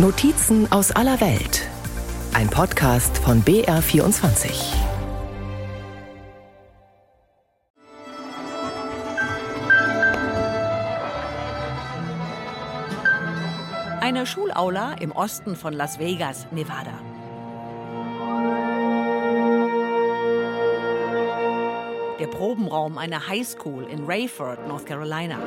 Notizen aus aller Welt. Ein Podcast von BR24. Eine Schulaula im Osten von Las Vegas, Nevada. Der Probenraum einer Highschool in Rayford, North Carolina.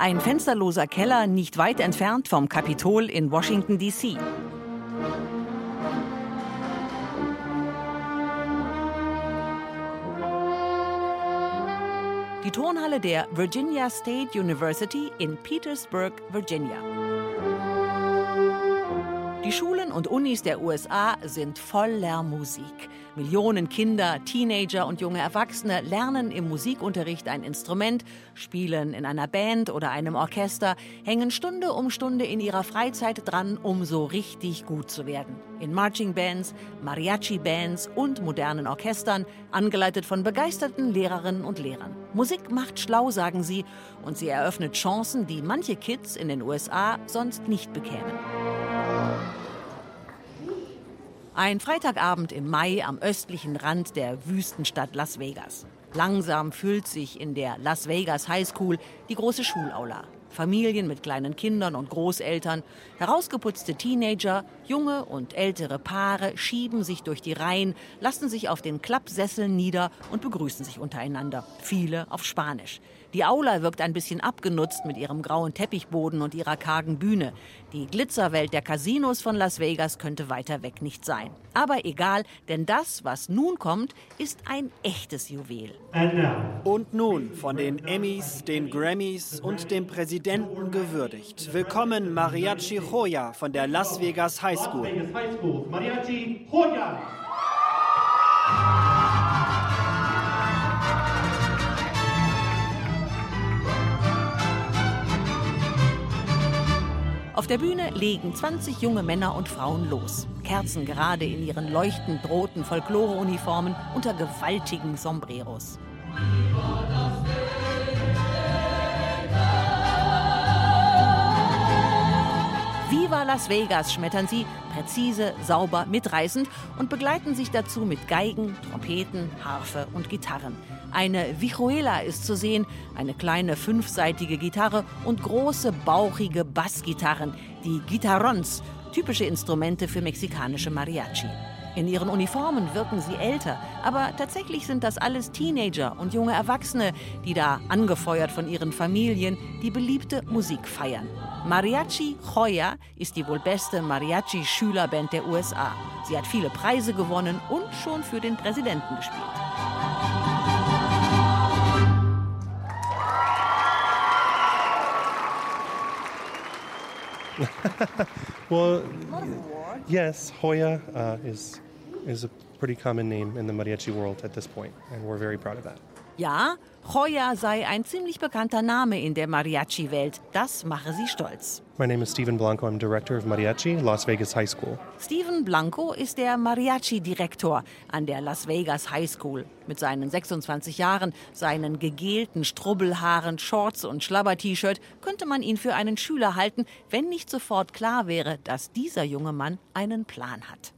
Ein fensterloser Keller nicht weit entfernt vom Kapitol in Washington, D.C. Die Turnhalle der Virginia State University in Petersburg, Virginia. Die Schulen und Unis der USA sind voller Musik. Millionen Kinder, Teenager und junge Erwachsene lernen im Musikunterricht ein Instrument, spielen in einer Band oder einem Orchester, hängen Stunde um Stunde in ihrer Freizeit dran, um so richtig gut zu werden. In Marching Bands, Mariachi Bands und modernen Orchestern, angeleitet von begeisterten Lehrerinnen und Lehrern. Musik macht schlau, sagen sie, und sie eröffnet Chancen, die manche Kids in den USA sonst nicht bekämen. Ein Freitagabend im Mai am östlichen Rand der Wüstenstadt Las Vegas. Langsam füllt sich in der Las Vegas High School die große Schulaula. Familien mit kleinen Kindern und Großeltern, herausgeputzte Teenager, junge und ältere Paare schieben sich durch die Reihen, lassen sich auf den Klappsesseln nieder und begrüßen sich untereinander. Viele auf Spanisch. Die Aula wirkt ein bisschen abgenutzt mit ihrem grauen Teppichboden und ihrer kargen Bühne. Die Glitzerwelt der Casinos von Las Vegas könnte weiter weg nicht sein. Aber egal, denn das, was nun kommt, ist ein echtes Juwel. Und nun von den Emmys, den Grammys und dem Präsidenten gewürdigt. Willkommen Mariachi Joya von der Las Vegas High School. Mariachi Joya! Der Bühne legen 20 junge Männer und Frauen los. Kerzen gerade in ihren leuchtend roten Folkloreuniformen unter gewaltigen Sombreros. Viva Las Vegas schmettern sie, präzise, sauber, mitreißend und begleiten sich dazu mit Geigen, Trompeten, Harfe und Gitarren. Eine Vihuela ist zu sehen, eine kleine fünfseitige Gitarre und große, bauchige Bassgitarren, die Gitarrons, typische Instrumente für mexikanische Mariachi. In ihren Uniformen wirken sie älter, aber tatsächlich sind das alles Teenager und junge Erwachsene, die da, angefeuert von ihren Familien, die beliebte Musik feiern. Mariachi Joya ist die wohl beste Mariachi-Schülerband der USA. Sie hat viele Preise gewonnen und schon für den Präsidenten gespielt. well, yes, Hoya uh, is is a pretty common name in the mariachi world at this point, and we're very proud of that. Ja, Joya sei ein ziemlich bekannter Name in der Mariachi-Welt. Das mache sie stolz. My name is Stephen Blanco. I'm director of Mariachi, Las Vegas High School. Stephen Blanco ist der Mariachi-Direktor an der Las Vegas High School. Mit seinen 26 Jahren, seinen gegelten Strubbelhaaren, Shorts und Schlabber-T-Shirt könnte man ihn für einen Schüler halten, wenn nicht sofort klar wäre, dass dieser junge Mann einen Plan hat.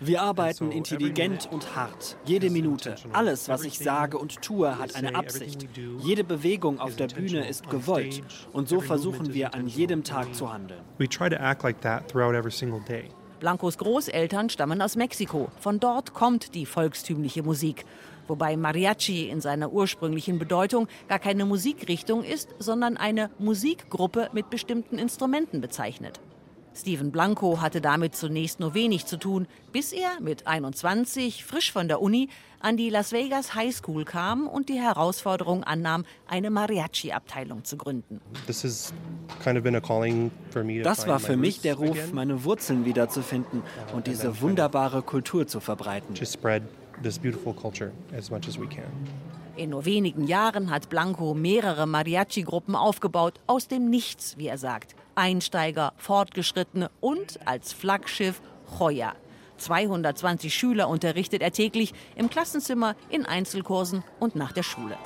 Wir arbeiten intelligent und hart. Jede Minute. Alles, was ich sage und tue, hat eine Absicht. Jede Bewegung auf der Bühne ist gewollt. Und so versuchen wir an jedem Tag zu handeln. Blancos Großeltern stammen aus Mexiko. Von dort kommt die volkstümliche Musik. Wobei Mariachi in seiner ursprünglichen Bedeutung gar keine Musikrichtung ist, sondern eine Musikgruppe mit bestimmten Instrumenten bezeichnet. Steven Blanco hatte damit zunächst nur wenig zu tun, bis er mit 21, frisch von der Uni, an die Las Vegas High School kam und die Herausforderung annahm, eine Mariachi-Abteilung zu gründen. Das war für mich der Ruf, meine Wurzeln wiederzufinden und diese wunderbare Kultur zu verbreiten. In nur wenigen Jahren hat Blanco mehrere Mariachi-Gruppen aufgebaut, aus dem Nichts, wie er sagt. Einsteiger, Fortgeschrittene und als Flaggschiff Choya. 220 Schüler unterrichtet er täglich im Klassenzimmer, in Einzelkursen und nach der Schule.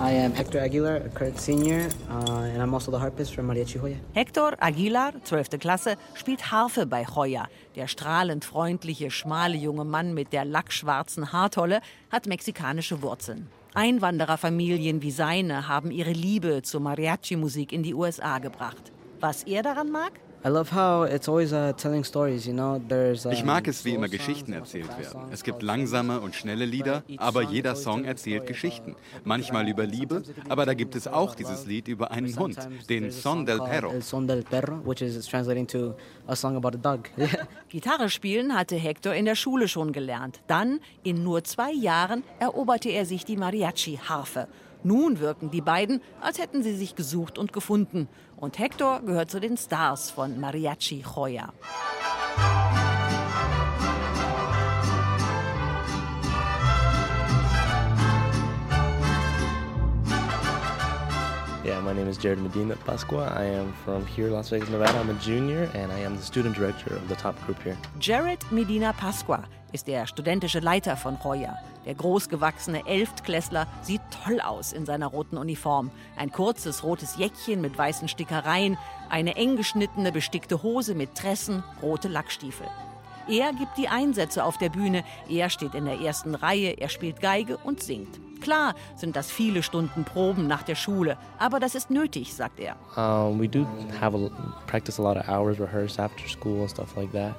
I am Hector Aguilar, a current senior, uh, and I'm also the harpist from Mariachi Hoya. Hector Aguilar, 12. Klasse, spielt Harfe bei Hoya. Der strahlend freundliche, schmale junge Mann mit der lackschwarzen Haartolle hat mexikanische Wurzeln. Einwandererfamilien wie seine haben ihre Liebe zur Mariachi-Musik in die USA gebracht. Was er daran mag? Uh, ich mag es, wie immer Geschichten erzählt werden. Es gibt langsame und schnelle Lieder, aber jeder Song erzählt Geschichten. Manchmal über Liebe, aber da gibt es auch dieses Lied über einen Hund, den Son del Perro. Gitarre spielen hatte Hector in der Schule schon gelernt. Dann, in nur zwei Jahren, eroberte er sich die Mariachi-Harfe. Nun wirken die beiden, als hätten sie sich gesucht und gefunden. Und Hector gehört zu den Stars von Mariachi Joya. Yeah, my name is Jared Medina Pasqua. I am from here, Las Vegas, Nevada. I'm a junior and I am the student director of the top group here. Jared Medina Pasqua ist der studentische Leiter von Joya. Der großgewachsene Elftklässler sieht toll aus in seiner roten Uniform. Ein kurzes rotes Jäckchen mit weißen Stickereien, eine eng geschnittene bestickte Hose mit Tressen, rote Lackstiefel. Er gibt die Einsätze auf der Bühne. Er steht in der ersten Reihe, er spielt Geige und singt. Klar sind das viele Stunden Proben nach der Schule, aber das ist nötig, sagt er. Um, we do have a, practice a lot of hours, rehearse after school and stuff like that.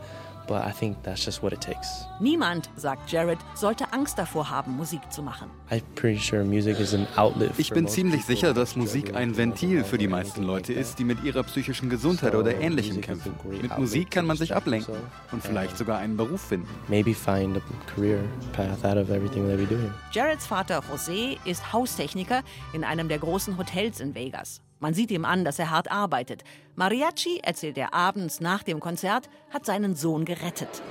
But I think that's just what it takes. Niemand, sagt Jared, sollte Angst davor haben, Musik zu machen. I'm pretty sure music is an outlet Ich bin ziemlich sicher, dass Musik ein Ventil für die meisten Leute ist, die mit ihrer psychischen Gesundheit oder Ähnlichem kämpfen. Mit Musik kann man sich ablenken und vielleicht sogar einen Beruf finden. Maybe find a career path out of everything that we do here. Jareds Vater José ist Haustechniker in einem der großen Hotels in Vegas. Man sieht ihm an, dass er hart arbeitet. Mariachi, erzählt er abends nach dem Konzert, hat seinen Sohn gerettet.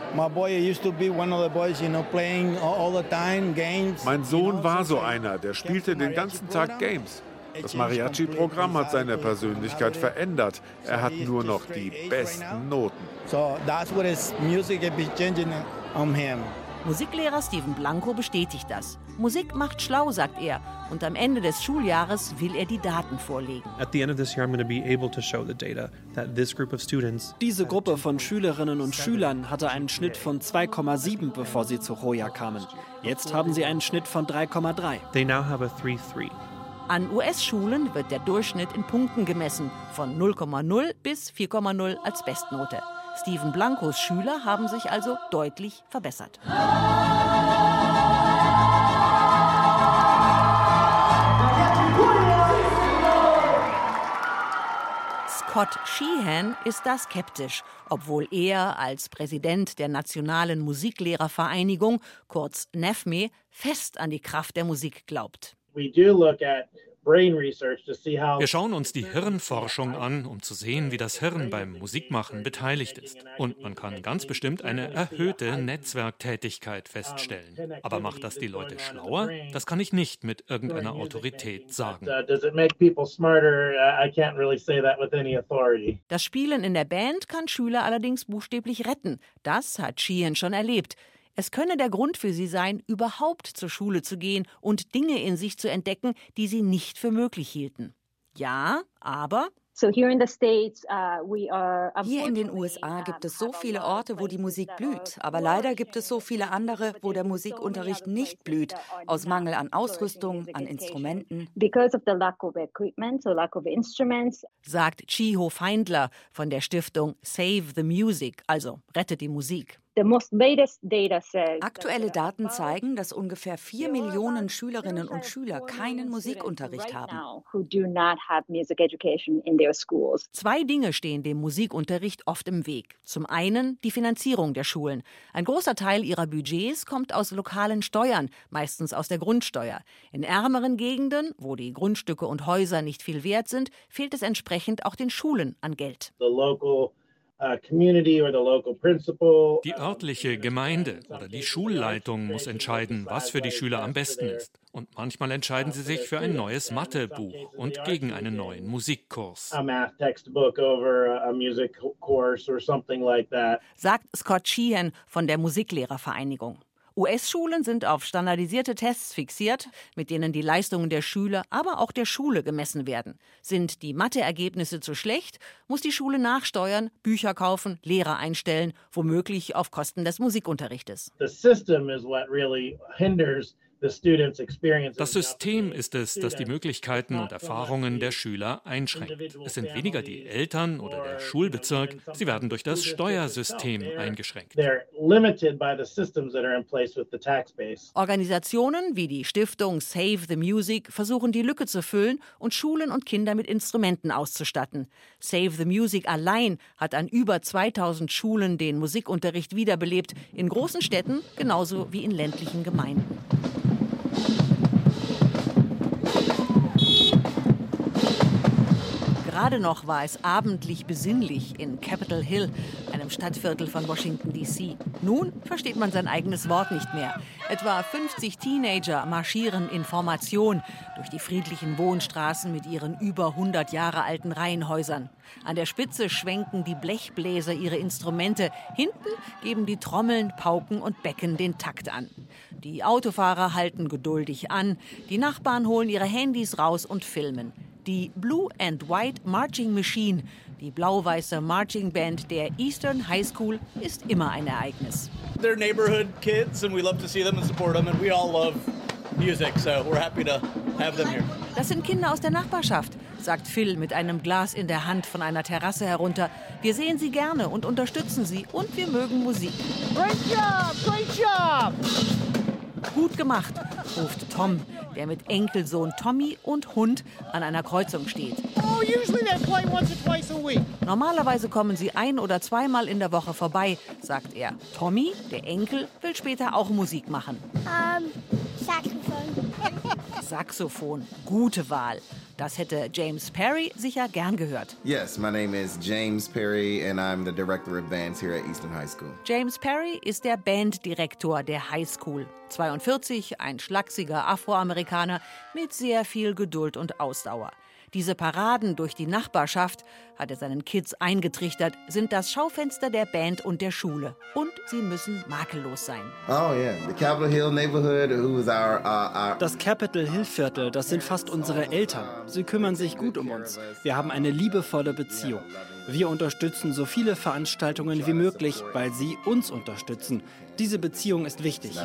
Mein Sohn war so einer, der spielte den ganzen Tag Games. Das Mariachi-Programm hat seine Persönlichkeit verändert. Er hat nur noch die besten Noten. So that's what his music is changing on him. Musiklehrer Steven Blanco bestätigt das. Musik macht schlau, sagt er. Und am Ende des Schuljahres will er die Daten vorlegen. Diese Gruppe von Schülerinnen und Schülern hatte einen Schnitt von 2,7, bevor sie zu Hoya kamen. Jetzt haben sie einen Schnitt von 3,3. They now have a 3,3. An US-Schulen wird der Durchschnitt in Punkten gemessen, von 0,0 bis 4,0 als Bestnote. Steven Blancos Schüler haben sich also deutlich verbessert. Scott Sheehan ist da skeptisch, obwohl er als Präsident der Nationalen Musiklehrervereinigung, kurz NEFME, fest an die Kraft der Musik glaubt. We do look at wir schauen uns die Hirnforschung an, um zu sehen, wie das Hirn beim Musikmachen beteiligt ist. Und man kann ganz bestimmt eine erhöhte Netzwerktätigkeit feststellen. Aber macht das die Leute schlauer? Das kann ich nicht mit irgendeiner Autorität sagen. Uh, uh, das Spielen in der Band kann Schüler allerdings buchstäblich retten. Das hat Sheehan schon erlebt. Es könne der Grund für sie sein, überhaupt zur Schule zu gehen und Dinge in sich zu entdecken, die sie nicht für möglich hielten. Ja, aber Uh, hier in den USA gibt es so viele Orte, wo die Musik blüht, aber leider gibt es so viele andere, wo der Musikunterricht nicht blüht, aus Mangel an Ausrüstung, an Instrumenten. Sagt Chiho Feindler von der Stiftung Save the Music, also rettet die Musik. Aktuelle Daten zeigen, dass ungefähr vier Millionen Schülerinnen und Schüler keinen Musikunterricht haben. Zwei Dinge stehen dem Musikunterricht oft im Weg. Zum einen die Finanzierung der Schulen. Ein großer Teil ihrer Budgets kommt aus lokalen Steuern, meistens aus der Grundsteuer. In ärmeren Gegenden, wo die Grundstücke und Häuser nicht viel wert sind, fehlt es entsprechend auch den Schulen an Geld. The local die örtliche Gemeinde oder die Schulleitung muss entscheiden, was für die Schüler am besten ist. Und manchmal entscheiden sie sich für ein neues Mathebuch und gegen einen neuen Musikkurs. Sagt Scott Sheehan von der Musiklehrervereinigung. US-Schulen sind auf standardisierte Tests fixiert, mit denen die Leistungen der Schüler, aber auch der Schule gemessen werden. Sind die Matheergebnisse zu schlecht, muss die Schule nachsteuern, Bücher kaufen, Lehrer einstellen, womöglich auf Kosten des Musikunterrichtes. The system is what really hinders das System ist es, das die Möglichkeiten und Erfahrungen der Schüler einschränkt. Es sind weniger die Eltern oder der Schulbezirk, sie werden durch das Steuersystem eingeschränkt. Organisationen wie die Stiftung Save the Music versuchen die Lücke zu füllen und Schulen und Kinder mit Instrumenten auszustatten. Save the Music allein hat an über 2000 Schulen den Musikunterricht wiederbelebt, in großen Städten genauso wie in ländlichen Gemeinden. Thank you. Gerade noch war es abendlich besinnlich in Capitol Hill, einem Stadtviertel von Washington, D.C. Nun versteht man sein eigenes Wort nicht mehr. Etwa 50 Teenager marschieren in Formation durch die friedlichen Wohnstraßen mit ihren über 100 Jahre alten Reihenhäusern. An der Spitze schwenken die Blechbläser ihre Instrumente, hinten geben die Trommeln, Pauken und Becken den Takt an. Die Autofahrer halten geduldig an, die Nachbarn holen ihre Handys raus und filmen. Die Blue and White Marching Machine, die blau-weiße Marching Band der Eastern High School, ist immer ein Ereignis. They're neighborhood kids and we love to see them and support them and we all love music, so we're happy to have them here. Das sind Kinder aus der Nachbarschaft, sagt Phil mit einem Glas in der Hand von einer Terrasse herunter. Wir sehen sie gerne und unterstützen sie und wir mögen Musik. Great job, great job! Gut gemacht, ruft Tom, der mit Enkelsohn Tommy und Hund an einer Kreuzung steht. Oh, Normalerweise kommen sie ein oder zweimal in der Woche vorbei, sagt er. Tommy, der Enkel, will später auch Musik machen. Um, Saxophon. Saxophon, gute Wahl. Das hätte James Perry sicher gern gehört. Yes, my name is James Perry and I'm the director of bands here at Eastern High School. James Perry ist der Banddirektor der High School. 42, ein schlachsiger Afroamerikaner mit sehr viel Geduld und Ausdauer. Diese Paraden durch die Nachbarschaft, hat er seinen Kids eingetrichtert, sind das Schaufenster der Band und der Schule. Und sie müssen makellos sein. Oh yeah, the Capitol Hill neighborhood, who is our, uh, our Das Capitol Hill Viertel, das sind fast unsere Eltern. Sie kümmern sich gut um uns. Wir haben eine liebevolle Beziehung. Wir unterstützen so viele Veranstaltungen wie möglich, weil sie uns unterstützen. Diese Beziehung ist wichtig.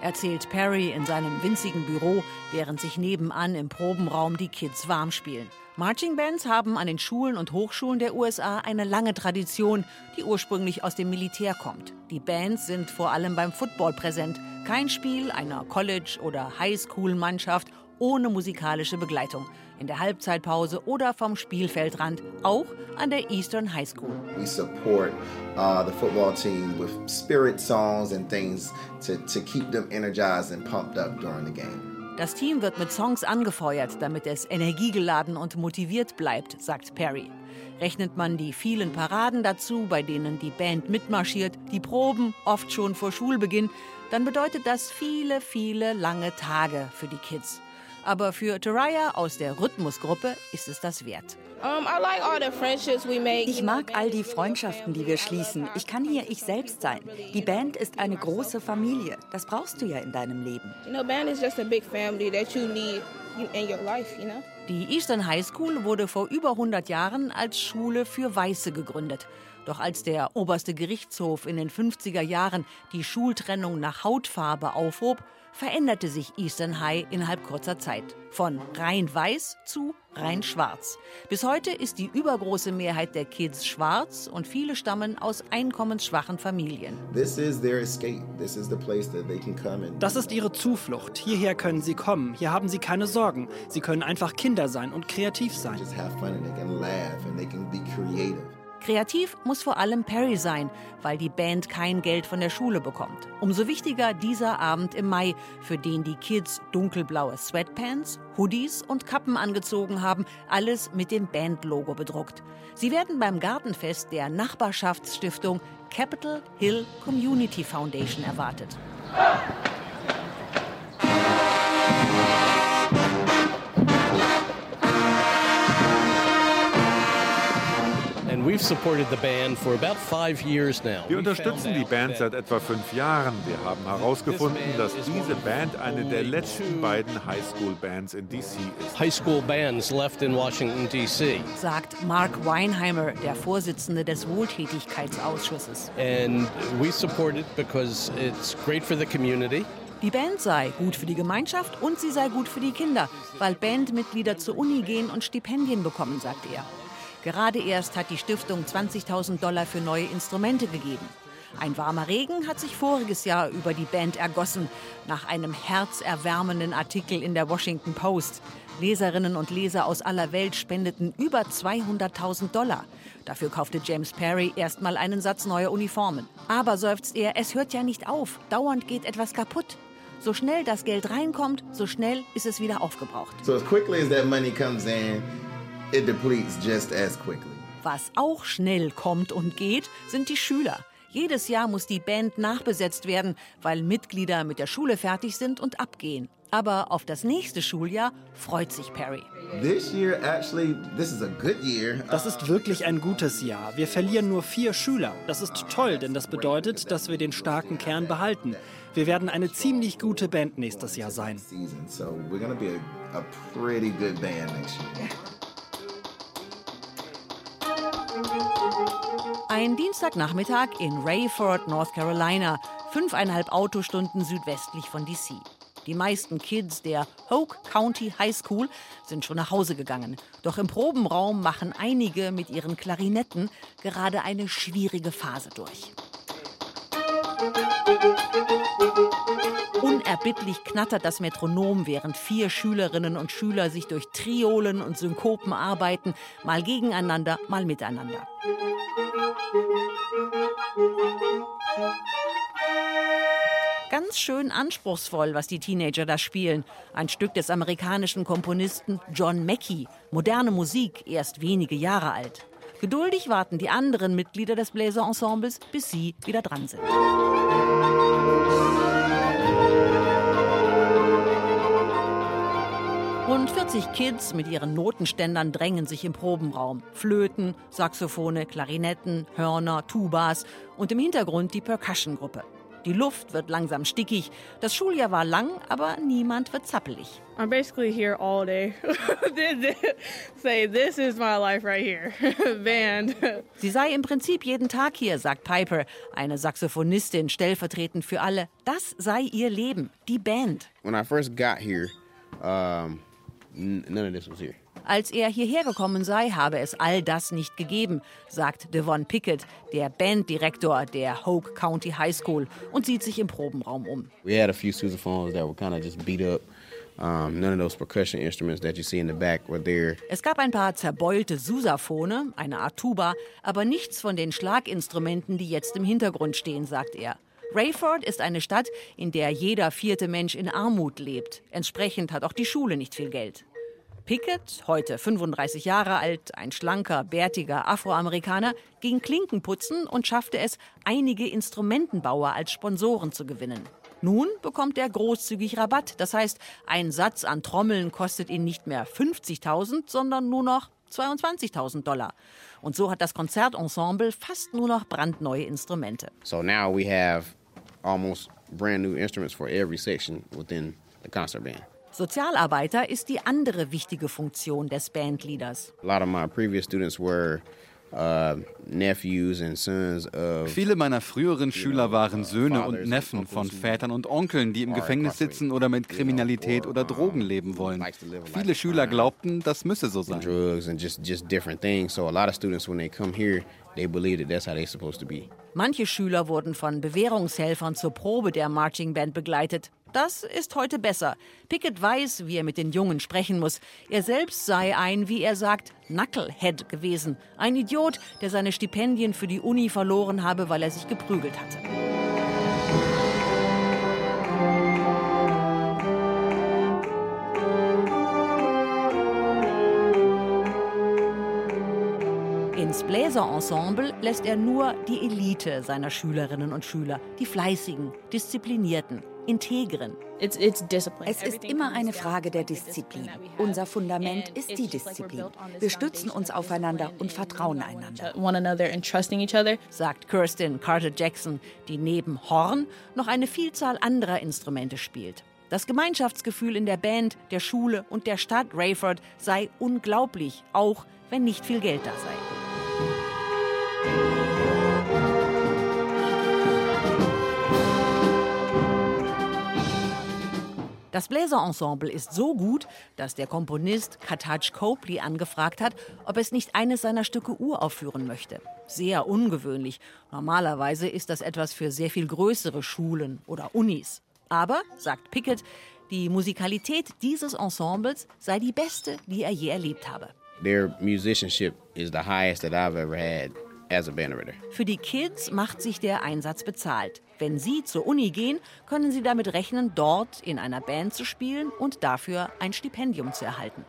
Erzählt Perry in seinem winzigen Büro, während sich nebenan im Probenraum die Kids warm spielen. Marching Bands haben an den Schulen und Hochschulen der USA eine lange Tradition, die ursprünglich aus dem Militär kommt. Die Bands sind vor allem beim Football präsent. Kein Spiel einer College- oder Highschool-Mannschaft ohne musikalische Begleitung. In der Halbzeitpause oder vom Spielfeldrand, auch an der Eastern High School. We support uh, the football team with spirit songs and things to, to keep them energized and pumped up during the game. Das Team wird mit Songs angefeuert, damit es energiegeladen und motiviert bleibt, sagt Perry. Rechnet man die vielen Paraden dazu, bei denen die Band mitmarschiert, die Proben oft schon vor Schulbeginn, dann bedeutet das viele, viele lange Tage für die Kids. Aber für Taraya aus der Rhythmusgruppe ist es das wert. Ich mag all die Freundschaften, die wir schließen. Ich kann hier ich selbst sein. Die Band ist eine große Familie. Das brauchst du ja in deinem Leben. Die Eastern High School wurde vor über 100 Jahren als Schule für Weiße gegründet. Doch als der oberste Gerichtshof in den 50er Jahren die Schultrennung nach Hautfarbe aufhob, veränderte sich Eastern High innerhalb kurzer Zeit. Von rein weiß zu rein schwarz. Bis heute ist die übergroße Mehrheit der Kids schwarz und viele stammen aus einkommensschwachen Familien. Das ist ihre Zuflucht. Hierher können sie kommen. Hier haben sie keine Sorgen. Sie können einfach Kinder sein und kreativ sein. Kreativ muss vor allem Perry sein, weil die Band kein Geld von der Schule bekommt. Umso wichtiger dieser Abend im Mai, für den die Kids dunkelblaue Sweatpants, Hoodies und Kappen angezogen haben, alles mit dem Bandlogo bedruckt. Sie werden beim Gartenfest der Nachbarschaftsstiftung Capitol Hill Community Foundation erwartet. Wir unterstützen die Band seit etwa fünf Jahren. Wir haben herausgefunden, dass diese Band eine der letzten beiden Highschool-Bands in DC ist. Highschool bands left in Washington, D.C. Sagt Mark Weinheimer, der Vorsitzende des Wohltätigkeitsausschusses. And we support it because it's great for the community. Die Band sei gut für die Gemeinschaft und sie sei gut für die Kinder, weil Bandmitglieder zur Uni gehen und Stipendien bekommen, sagt er. Gerade erst hat die Stiftung 20.000 Dollar für neue Instrumente gegeben. Ein warmer Regen hat sich voriges Jahr über die Band ergossen, nach einem herzerwärmenden Artikel in der Washington Post. Leserinnen und Leser aus aller Welt spendeten über 200.000 Dollar. Dafür kaufte James Perry erstmal einen Satz neuer Uniformen. Aber seufzt er, es hört ja nicht auf. Dauernd geht etwas kaputt. So schnell das Geld reinkommt, so schnell ist es wieder aufgebraucht. So as quickly as that money comes in, it depletes just as quickly. Was auch schnell kommt und geht, sind die Schüler. Jedes Jahr muss die Band nachbesetzt werden, weil Mitglieder mit der Schule fertig sind und abgehen. Aber auf das nächste Schuljahr freut sich Perry. Das ist wirklich ein gutes Jahr. Wir verlieren nur vier Schüler. Das ist toll, denn das bedeutet, dass wir den starken Kern behalten. Wir werden eine ziemlich gute Band nächstes Jahr sein. Ein Dienstagnachmittag in Rayford, North Carolina, fünfeinhalb Autostunden südwestlich von DC. Die meisten Kids der Hoke County High School sind schon nach Hause gegangen. Doch im Probenraum machen einige mit ihren Klarinetten gerade eine schwierige Phase durch. Unerbittlich knattert das Metronom, während vier Schülerinnen und Schüler sich durch Triolen und Synkopen arbeiten, mal gegeneinander, mal miteinander. Ganz schön anspruchsvoll, was die Teenager da spielen. Ein Stück des amerikanischen Komponisten John Mackey. Moderne Musik, erst wenige Jahre alt. Geduldig warten die anderen Mitglieder des Bläserensembles, bis sie wieder dran sind. Rund 40 Kids mit ihren Notenständern drängen sich im Probenraum. Flöten, Saxophone, Klarinetten, Hörner, Tubas und im Hintergrund die Percussion-Gruppe. Die Luft wird langsam stickig. Das Schuljahr war lang, aber niemand wird zappelig. I'm basically here all day. Say, this is my life right here. Band. Sie sei im Prinzip jeden Tag hier, sagt Piper, eine Saxophonistin stellvertretend für alle. Das sei ihr Leben, die Band. When I first got here, um, none of this was here. Als er hierher gekommen sei, habe es all das nicht gegeben, sagt Devon Pickett, der Banddirektor der Hoke County High School, und sieht sich im Probenraum um. We had a few sousaphones that were kind of just beat up. Um, none of those percussion instruments that you see in the back were there. Es gab ein paar zerbeulte Susaphone, eine Art Tuba, aber nichts von den Schlaginstrumenten, die jetzt im Hintergrund stehen, sagt er. Rayford ist eine Stadt, in der jeder vierte Mensch in Armut lebt. Entsprechend hat auch die Schule nicht viel Geld. Pickett, heute 35 Jahre alt, ein schlanker, bärtiger Afroamerikaner, ging Klinkenputzen und schaffte es, einige Instrumentenbauer als Sponsoren zu gewinnen. Nun bekommt er großzügig Rabatt. Das heißt, ein Satz an Trommeln kostet ihn nicht mehr 50.000, sondern nur noch 22.000 Dollar. Und so hat das Konzertensemble fast nur noch brandneue Instrumente. So now we have almost brand new instruments for every section within the concert band. Sozialarbeiter ist die andere wichtige Funktion des Bandleaders. A lot of my previous students were Uh, Viele meiner früheren Schüler waren Söhne und Neffen von Vätern und Onkeln, die im Gefängnis sitzen oder mit Kriminalität oder Drogen leben wollen. Viele Schüler glaubten, das müsse so sein. Manche Schüler wurden von Bewährungshelfern zur Probe der Marching Band begleitet. Das ist heute besser. Pickett weiß, wie er mit den Jungen sprechen muss. Er selbst sei ein, wie er sagt, Knucklehead gewesen. Ein Idiot, der seine Stipendien für die Uni verloren habe, weil er sich geprügelt hatte. Ins Bläserensemble lässt er nur die Elite seiner Schülerinnen und Schüler, die Fleißigen, Disziplinierten. integren. Es ist immer eine Frage der Disziplin. Unser Fundament ist die Disziplin. Wir stützen uns aufeinander und vertrauen einander. Sagt Kirsten Carter Jackson, die neben Horn noch eine Vielzahl anderer Instrumente spielt. Das Gemeinschaftsgefühl in der Band, der Schule und der Stadt Rayford sei unglaublich, auch wenn nicht viel Geld da sei. Das Bläserensemble ist so gut, dass der Komponist Kataj Copley angefragt hat, ob es nicht eines seiner Stücke uraufführen möchte. Sehr ungewöhnlich. Normalerweise ist das etwas für sehr viel größere Schulen oder Unis. Aber, sagt Pickett, die Musikalität dieses Ensembles sei die beste, die er je erlebt habe. Their musicianship is the highest that I've ever had Für die Kids macht sich der Einsatz bezahlt. Wenn sie zur Uni gehen, können sie damit rechnen, dort in einer Band zu spielen und dafür ein Stipendium zu erhalten.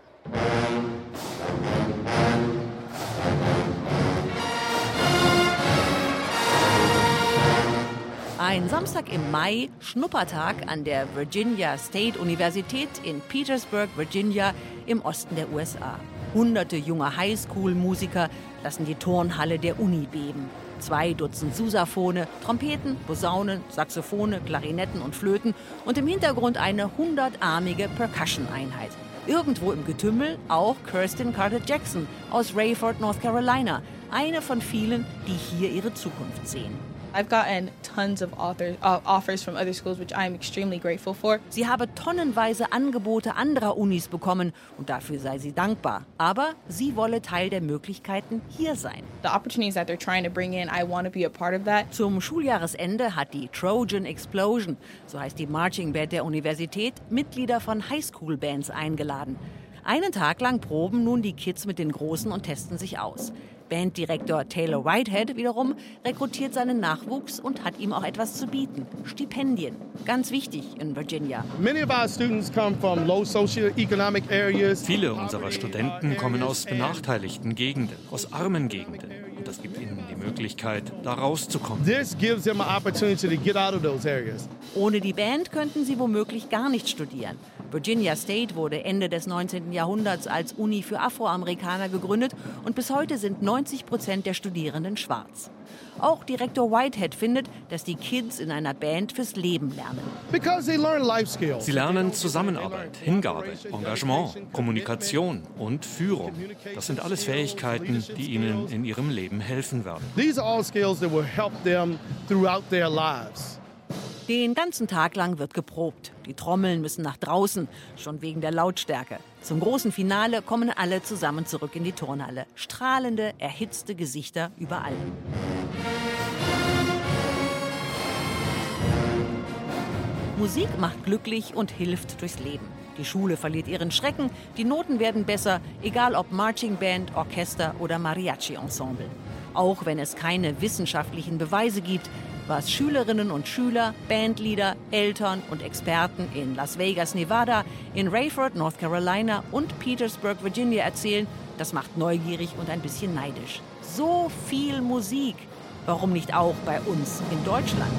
Ein Samstag im Mai, Schnuppertag an der Virginia State Universität in Petersburg, Virginia im Osten der USA. Hunderte junger Highschool-Musiker lassen die Turnhalle der Uni beben. Zwei Dutzend Susaphone, Trompeten, Posaunen, Saxophone, Klarinetten und Flöten und im Hintergrund eine hundertarmige Percussion-Einheit. Irgendwo im Getümmel auch Kirsten Carter Jackson aus Rayford, North Carolina, eine von vielen, die hier ihre Zukunft sehen. I've gotten tons of author, offers from other schools, which I'm extremely grateful for. Sie habe tonnenweise Angebote anderer Unis bekommen und dafür sei sie dankbar. Aber sie wolle Teil der Möglichkeiten hier sein. The opportunities that they're trying to bring in, I want to be a part of that. Zum Schuljahresende hat die Trojan Explosion, so heißt die Marching Band der Universität, Mitglieder von Highschool-Bands eingeladen. Einen Tag lang proben nun die Kids mit den Großen und testen sich aus. Banddirektor Taylor Whitehead wiederum rekrutiert seinen Nachwuchs und hat ihm auch etwas zu bieten. Stipendien. Ganz wichtig in Virginia. Viele unserer Studenten kommen aus benachteiligten Gegenden, aus armen Gegenden. Und das gibt ihnen die Möglichkeit, da rauszukommen. Ohne die Band könnten sie womöglich gar nicht studieren. Virginia State wurde Ende des 19. Jahrhunderts als Uni für Afroamerikaner gegründet und bis heute sind 90 Prozent der Studierenden schwarz. Auch Direktor Whitehead findet, dass die Kids in einer Band fürs Leben lernen. Sie lernen Zusammenarbeit, Hingabe, Engagement, Kommunikation und Führung. Das sind alles Fähigkeiten, die ihnen in ihrem Leben helfen werden. Den ganzen Tag lang wird geprobt. Die Trommeln müssen nach draußen, schon wegen der Lautstärke. Zum großen Finale kommen alle zusammen zurück in die Turnhalle. Strahlende, erhitzte Gesichter überall. Musik macht glücklich und hilft durchs Leben. Die Schule verliert ihren Schrecken, die Noten werden besser, egal ob Marching Band, Orchester oder Mariachi-Ensemble. Auch wenn es keine wissenschaftlichen Beweise gibt, was Schülerinnen und Schüler, Bandleader, Eltern und Experten in Las Vegas, Nevada, in Rayford, North Carolina und Petersburg, Virginia erzählen, das macht neugierig und ein bisschen neidisch. So viel Musik. Warum nicht auch bei uns in Deutschland?